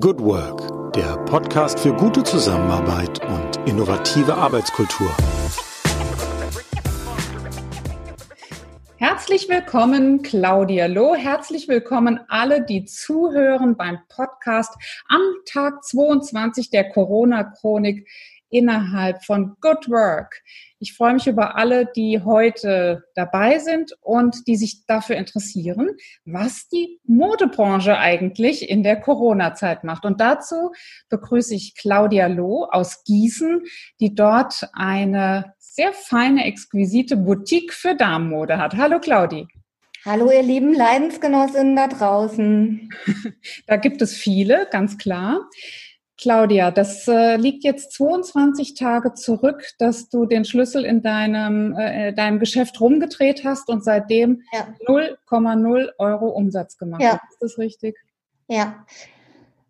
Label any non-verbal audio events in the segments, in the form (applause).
Good Work, der Podcast für gute Zusammenarbeit und innovative Arbeitskultur. Herzlich willkommen, Claudia Loh. Herzlich willkommen alle, die zuhören beim Podcast am Tag 22 der Corona-Chronik innerhalb von Good Work. Ich freue mich über alle, die heute dabei sind und die sich dafür interessieren, was die Modebranche eigentlich in der Corona-Zeit macht. Und dazu begrüße ich Claudia Loh aus Gießen, die dort eine sehr feine, exquisite Boutique für Damenmode hat. Hallo Claudi. Hallo ihr lieben Leidensgenossinnen da draußen. (laughs) da gibt es viele, ganz klar. Claudia, das äh, liegt jetzt 22 Tage zurück, dass du den Schlüssel in deinem, äh, deinem Geschäft rumgedreht hast und seitdem 0,0 ja. Euro Umsatz gemacht ja. hast. Ist das richtig? Ja.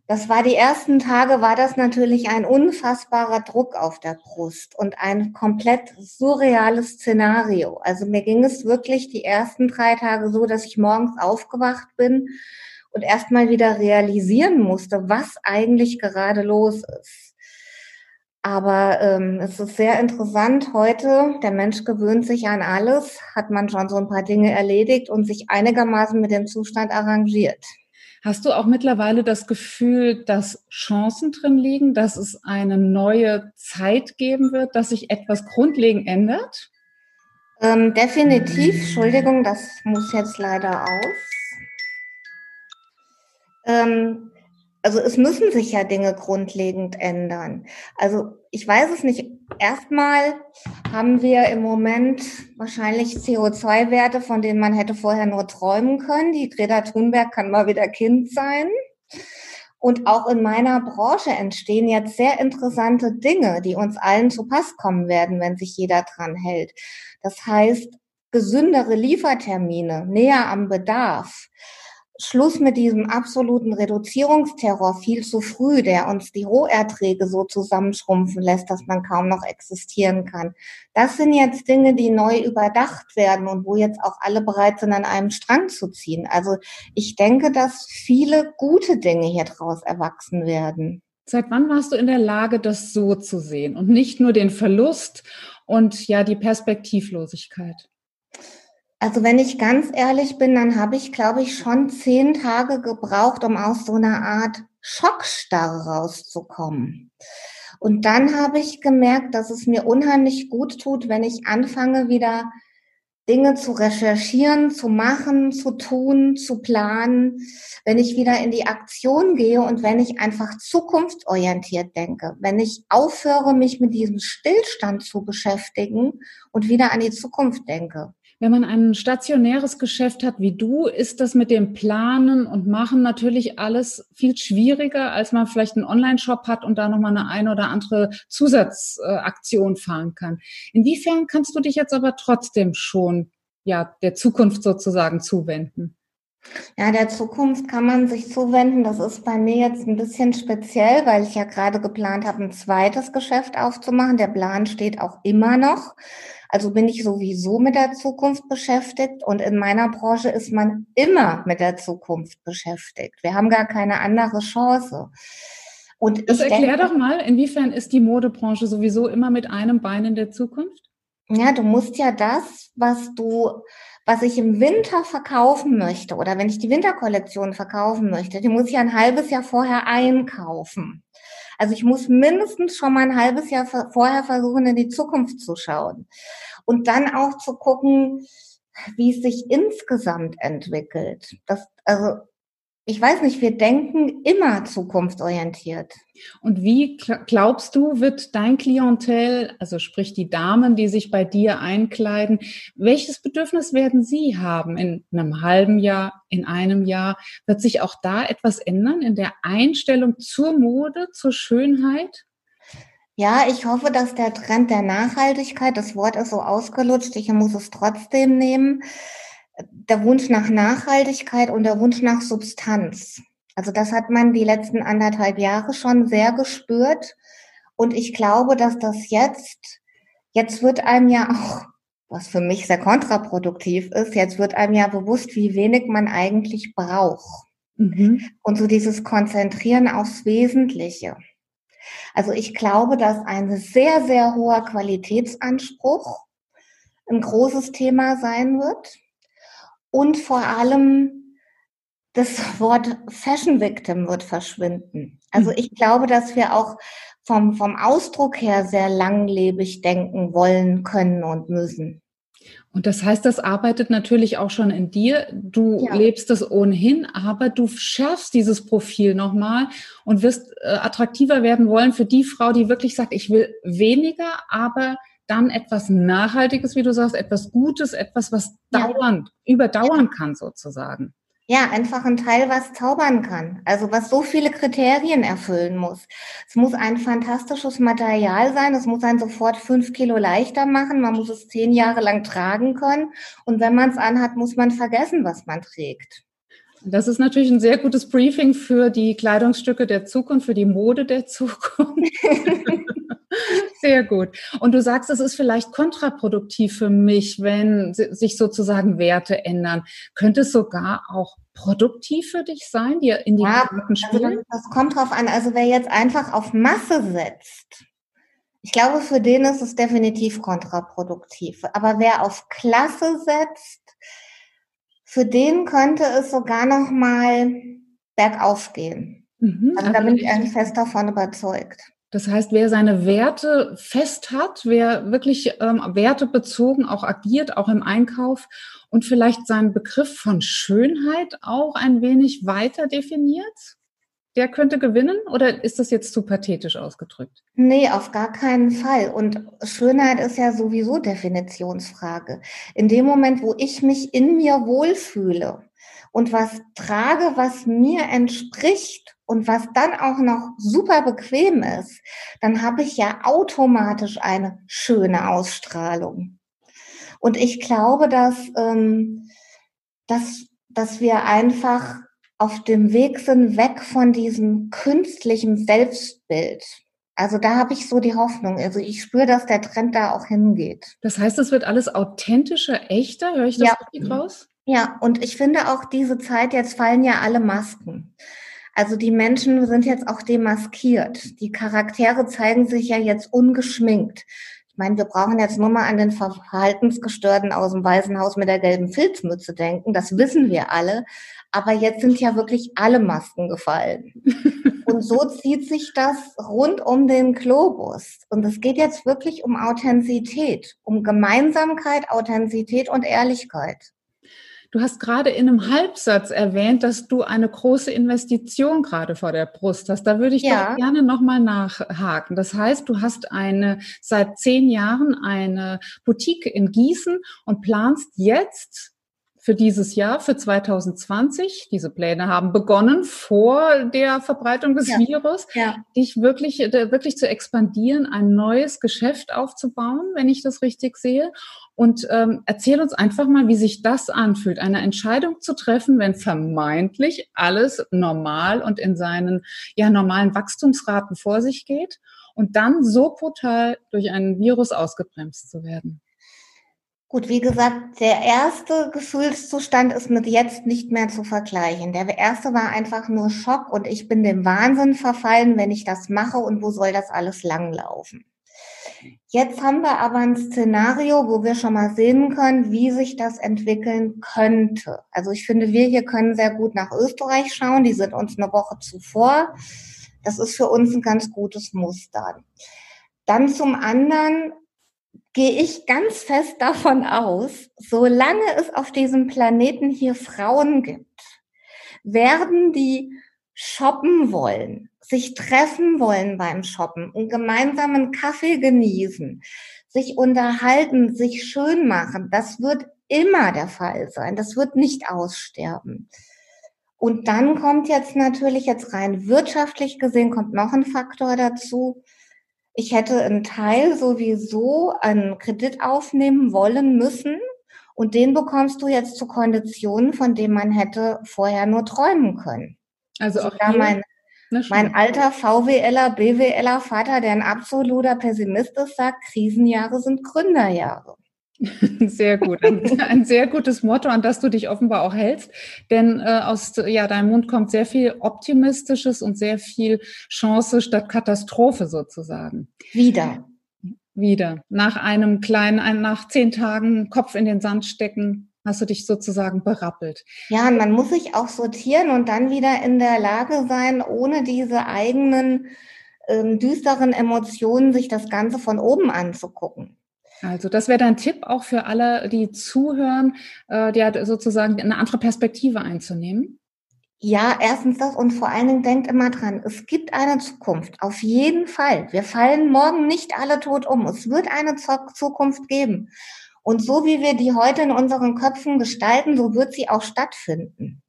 Das war die ersten Tage, war das natürlich ein unfassbarer Druck auf der Brust und ein komplett surreales Szenario. Also mir ging es wirklich die ersten drei Tage so, dass ich morgens aufgewacht bin und erstmal wieder realisieren musste, was eigentlich gerade los ist. Aber ähm, es ist sehr interessant heute. Der Mensch gewöhnt sich an alles, hat man schon so ein paar Dinge erledigt und sich einigermaßen mit dem Zustand arrangiert. Hast du auch mittlerweile das Gefühl, dass Chancen drin liegen, dass es eine neue Zeit geben wird, dass sich etwas grundlegend ändert? Ähm, definitiv. Entschuldigung, das muss jetzt leider aus. Ähm, also es müssen sich ja Dinge grundlegend ändern. Also ich weiß es nicht. Erstmal haben wir im Moment wahrscheinlich CO2-Werte, von denen man hätte vorher nur träumen können. Die Greta Thunberg kann mal wieder Kind sein. Und auch in meiner Branche entstehen jetzt sehr interessante Dinge, die uns allen zu Pass kommen werden, wenn sich jeder dran hält. Das heißt, gesündere Liefertermine, näher am Bedarf Schluss mit diesem absoluten Reduzierungsterror viel zu früh, der uns die Roherträge so zusammenschrumpfen lässt, dass man kaum noch existieren kann. Das sind jetzt Dinge, die neu überdacht werden und wo jetzt auch alle bereit sind, an einem Strang zu ziehen. Also ich denke, dass viele gute Dinge hier draus erwachsen werden. Seit wann warst du in der Lage, das so zu sehen und nicht nur den Verlust und ja die Perspektivlosigkeit? Also wenn ich ganz ehrlich bin, dann habe ich, glaube ich, schon zehn Tage gebraucht, um aus so einer Art Schockstarre rauszukommen. Und dann habe ich gemerkt, dass es mir unheimlich gut tut, wenn ich anfange, wieder Dinge zu recherchieren, zu machen, zu tun, zu planen, wenn ich wieder in die Aktion gehe und wenn ich einfach zukunftsorientiert denke, wenn ich aufhöre, mich mit diesem Stillstand zu beschäftigen und wieder an die Zukunft denke. Wenn man ein stationäres Geschäft hat wie du, ist das mit dem Planen und Machen natürlich alles viel schwieriger, als man vielleicht einen Online-Shop hat und da nochmal eine ein oder andere Zusatzaktion fahren kann. Inwiefern kannst du dich jetzt aber trotzdem schon ja, der Zukunft sozusagen zuwenden? Ja, der Zukunft kann man sich zuwenden. Das ist bei mir jetzt ein bisschen speziell, weil ich ja gerade geplant habe, ein zweites Geschäft aufzumachen. Der Plan steht auch immer noch. Also bin ich sowieso mit der Zukunft beschäftigt und in meiner Branche ist man immer mit der Zukunft beschäftigt. Wir haben gar keine andere Chance. Und das erklär denke, doch mal, inwiefern ist die Modebranche sowieso immer mit einem Bein in der Zukunft? Ja, du musst ja das, was du, was ich im Winter verkaufen möchte oder wenn ich die Winterkollektion verkaufen möchte, die muss ich ein halbes Jahr vorher einkaufen. Also ich muss mindestens schon mal ein halbes Jahr vorher versuchen, in die Zukunft zu schauen. Und dann auch zu gucken, wie es sich insgesamt entwickelt. Das, also ich weiß nicht, wir denken immer zukunftsorientiert. Und wie glaubst du, wird dein Klientel, also sprich die Damen, die sich bei dir einkleiden, welches Bedürfnis werden sie haben in einem halben Jahr, in einem Jahr? Wird sich auch da etwas ändern in der Einstellung zur Mode, zur Schönheit? Ja, ich hoffe, dass der Trend der Nachhaltigkeit, das Wort ist so ausgelutscht, ich muss es trotzdem nehmen, der Wunsch nach Nachhaltigkeit und der Wunsch nach Substanz. Also das hat man die letzten anderthalb Jahre schon sehr gespürt. Und ich glaube, dass das jetzt, jetzt wird einem ja auch, was für mich sehr kontraproduktiv ist, jetzt wird einem ja bewusst, wie wenig man eigentlich braucht. Mhm. Und so dieses Konzentrieren aufs Wesentliche. Also ich glaube, dass ein sehr, sehr hoher Qualitätsanspruch ein großes Thema sein wird. Und vor allem das Wort Fashion Victim wird verschwinden. Also mhm. ich glaube, dass wir auch vom, vom Ausdruck her sehr langlebig denken wollen, können und müssen. Und das heißt, das arbeitet natürlich auch schon in dir. Du ja. lebst es ohnehin, aber du schärfst dieses Profil nochmal und wirst äh, attraktiver werden wollen für die Frau, die wirklich sagt, ich will weniger, aber dann etwas Nachhaltiges, wie du sagst, etwas Gutes, etwas, was ja. dauernd, überdauern kann sozusagen. Ja, einfach ein Teil, was zaubern kann. Also was so viele Kriterien erfüllen muss. Es muss ein fantastisches Material sein. Es muss einen sofort fünf Kilo leichter machen. Man muss es zehn Jahre lang tragen können. Und wenn man es anhat, muss man vergessen, was man trägt. Das ist natürlich ein sehr gutes Briefing für die Kleidungsstücke der Zukunft, für die Mode der Zukunft. (laughs) (laughs) Sehr gut. Und du sagst, es ist vielleicht kontraproduktiv für mich, wenn sich sozusagen Werte ändern. Könnte es sogar auch produktiv für dich sein, dir in die ja, Karten also spielen? Also das, das kommt drauf an. Also wer jetzt einfach auf Masse setzt, ich glaube, für den ist es definitiv kontraproduktiv. Aber wer auf Klasse setzt, für den könnte es sogar noch mal bergauf gehen. Mhm, also da bin ich eigentlich fest davon überzeugt. Das heißt, wer seine Werte fest hat, wer wirklich ähm, wertebezogen auch agiert, auch im Einkauf und vielleicht seinen Begriff von Schönheit auch ein wenig weiter definiert, der könnte gewinnen oder ist das jetzt zu pathetisch ausgedrückt? Nee, auf gar keinen Fall. Und Schönheit ist ja sowieso Definitionsfrage. In dem Moment, wo ich mich in mir wohlfühle und was trage, was mir entspricht und was dann auch noch super bequem ist, dann habe ich ja automatisch eine schöne Ausstrahlung. Und ich glaube, dass, ähm, dass, dass wir einfach auf dem Weg sind, weg von diesem künstlichen Selbstbild. Also da habe ich so die Hoffnung. Also ich spüre, dass der Trend da auch hingeht. Das heißt, es wird alles authentischer, echter? Höre ich das ja. richtig raus? Ja, und ich finde auch diese Zeit, jetzt fallen ja alle Masken. Also die Menschen sind jetzt auch demaskiert. Die Charaktere zeigen sich ja jetzt ungeschminkt. Ich meine, wir brauchen jetzt nur mal an den Verhaltensgestörten aus dem Waisenhaus mit der gelben Filzmütze denken. Das wissen wir alle. Aber jetzt sind ja wirklich alle Masken gefallen. (laughs) Und so zieht sich das rund um den Globus. Und es geht jetzt wirklich um Authentizität, um Gemeinsamkeit, Authentizität und Ehrlichkeit. Du hast gerade in einem Halbsatz erwähnt, dass du eine große Investition gerade vor der Brust hast. Da würde ich ja. doch gerne nochmal nachhaken. Das heißt, du hast eine seit zehn Jahren eine Boutique in Gießen und planst jetzt für dieses Jahr, für 2020. Diese Pläne haben begonnen vor der Verbreitung des ja. Virus, ja. dich wirklich, äh, wirklich zu expandieren, ein neues Geschäft aufzubauen, wenn ich das richtig sehe. Und ähm, erzähl uns einfach mal, wie sich das anfühlt, eine Entscheidung zu treffen, wenn vermeintlich alles normal und in seinen ja normalen Wachstumsraten vor sich geht und dann so brutal durch einen Virus ausgebremst zu werden. Gut, wie gesagt, der erste Gefühlszustand ist mit jetzt nicht mehr zu vergleichen. Der erste war einfach nur Schock und ich bin dem Wahnsinn verfallen, wenn ich das mache und wo soll das alles langlaufen. Jetzt haben wir aber ein Szenario, wo wir schon mal sehen können, wie sich das entwickeln könnte. Also ich finde, wir hier können sehr gut nach Österreich schauen. Die sind uns eine Woche zuvor. Das ist für uns ein ganz gutes Muster. Dann zum anderen gehe ich ganz fest davon aus, solange es auf diesem Planeten hier Frauen gibt, werden die shoppen wollen, sich treffen wollen beim Shoppen, einen gemeinsamen Kaffee genießen, sich unterhalten, sich schön machen. Das wird immer der Fall sein. Das wird nicht aussterben. Und dann kommt jetzt natürlich jetzt rein wirtschaftlich gesehen kommt noch ein Faktor dazu ich hätte einen Teil sowieso einen Kredit aufnehmen wollen müssen und den bekommst du jetzt zu Konditionen, von denen man hätte vorher nur träumen können. Also auch hier, mein, mein alter VWLer, BWLer Vater, der ein absoluter Pessimist ist, sagt, Krisenjahre sind Gründerjahre. (laughs) Sehr gut. Ein, ein, sehr gutes Motto, an das du dich offenbar auch hältst. Denn äh, aus ja, deinem Mund kommt sehr viel Optimistisches und sehr viel Chance statt Katastrophe sozusagen. Wieder. Wieder. Nach einem kleinen, nach zehn Tagen Kopf in den Sand stecken, hast du dich sozusagen berappelt. Ja, man muss sich auch sortieren und dann wieder in der Lage sein, ohne diese eigenen ähm, düsteren Emotionen sich das Ganze von oben anzugucken. Also das wäre dein Tipp auch für alle, die zuhören, äh, die sozusagen eine andere Perspektive einzunehmen? Ja, erstens das und vor allen Dingen denkt immer dran, es gibt eine Zukunft, auf jeden Fall. Wir fallen morgen nicht alle tot um. Es wird eine Zukunft geben. Und so wie wir die heute in unseren Köpfen gestalten, so wird sie auch stattfinden.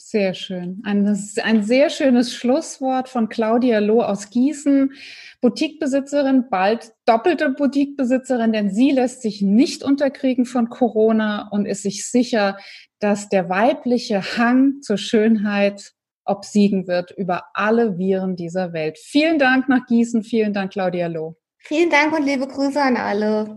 Sehr schön. Ein, ein sehr schönes Schlusswort von Claudia Loh aus Gießen, Boutiquebesitzerin, bald doppelte Boutiquebesitzerin, denn sie lässt sich nicht unterkriegen von Corona und ist sich sicher, dass der weibliche Hang zur Schönheit obsiegen wird über alle Viren dieser Welt. Vielen Dank nach Gießen, vielen Dank Claudia Loh. Vielen Dank und liebe Grüße an alle.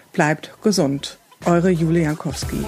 bleibt gesund. Eure Julia Jankowski.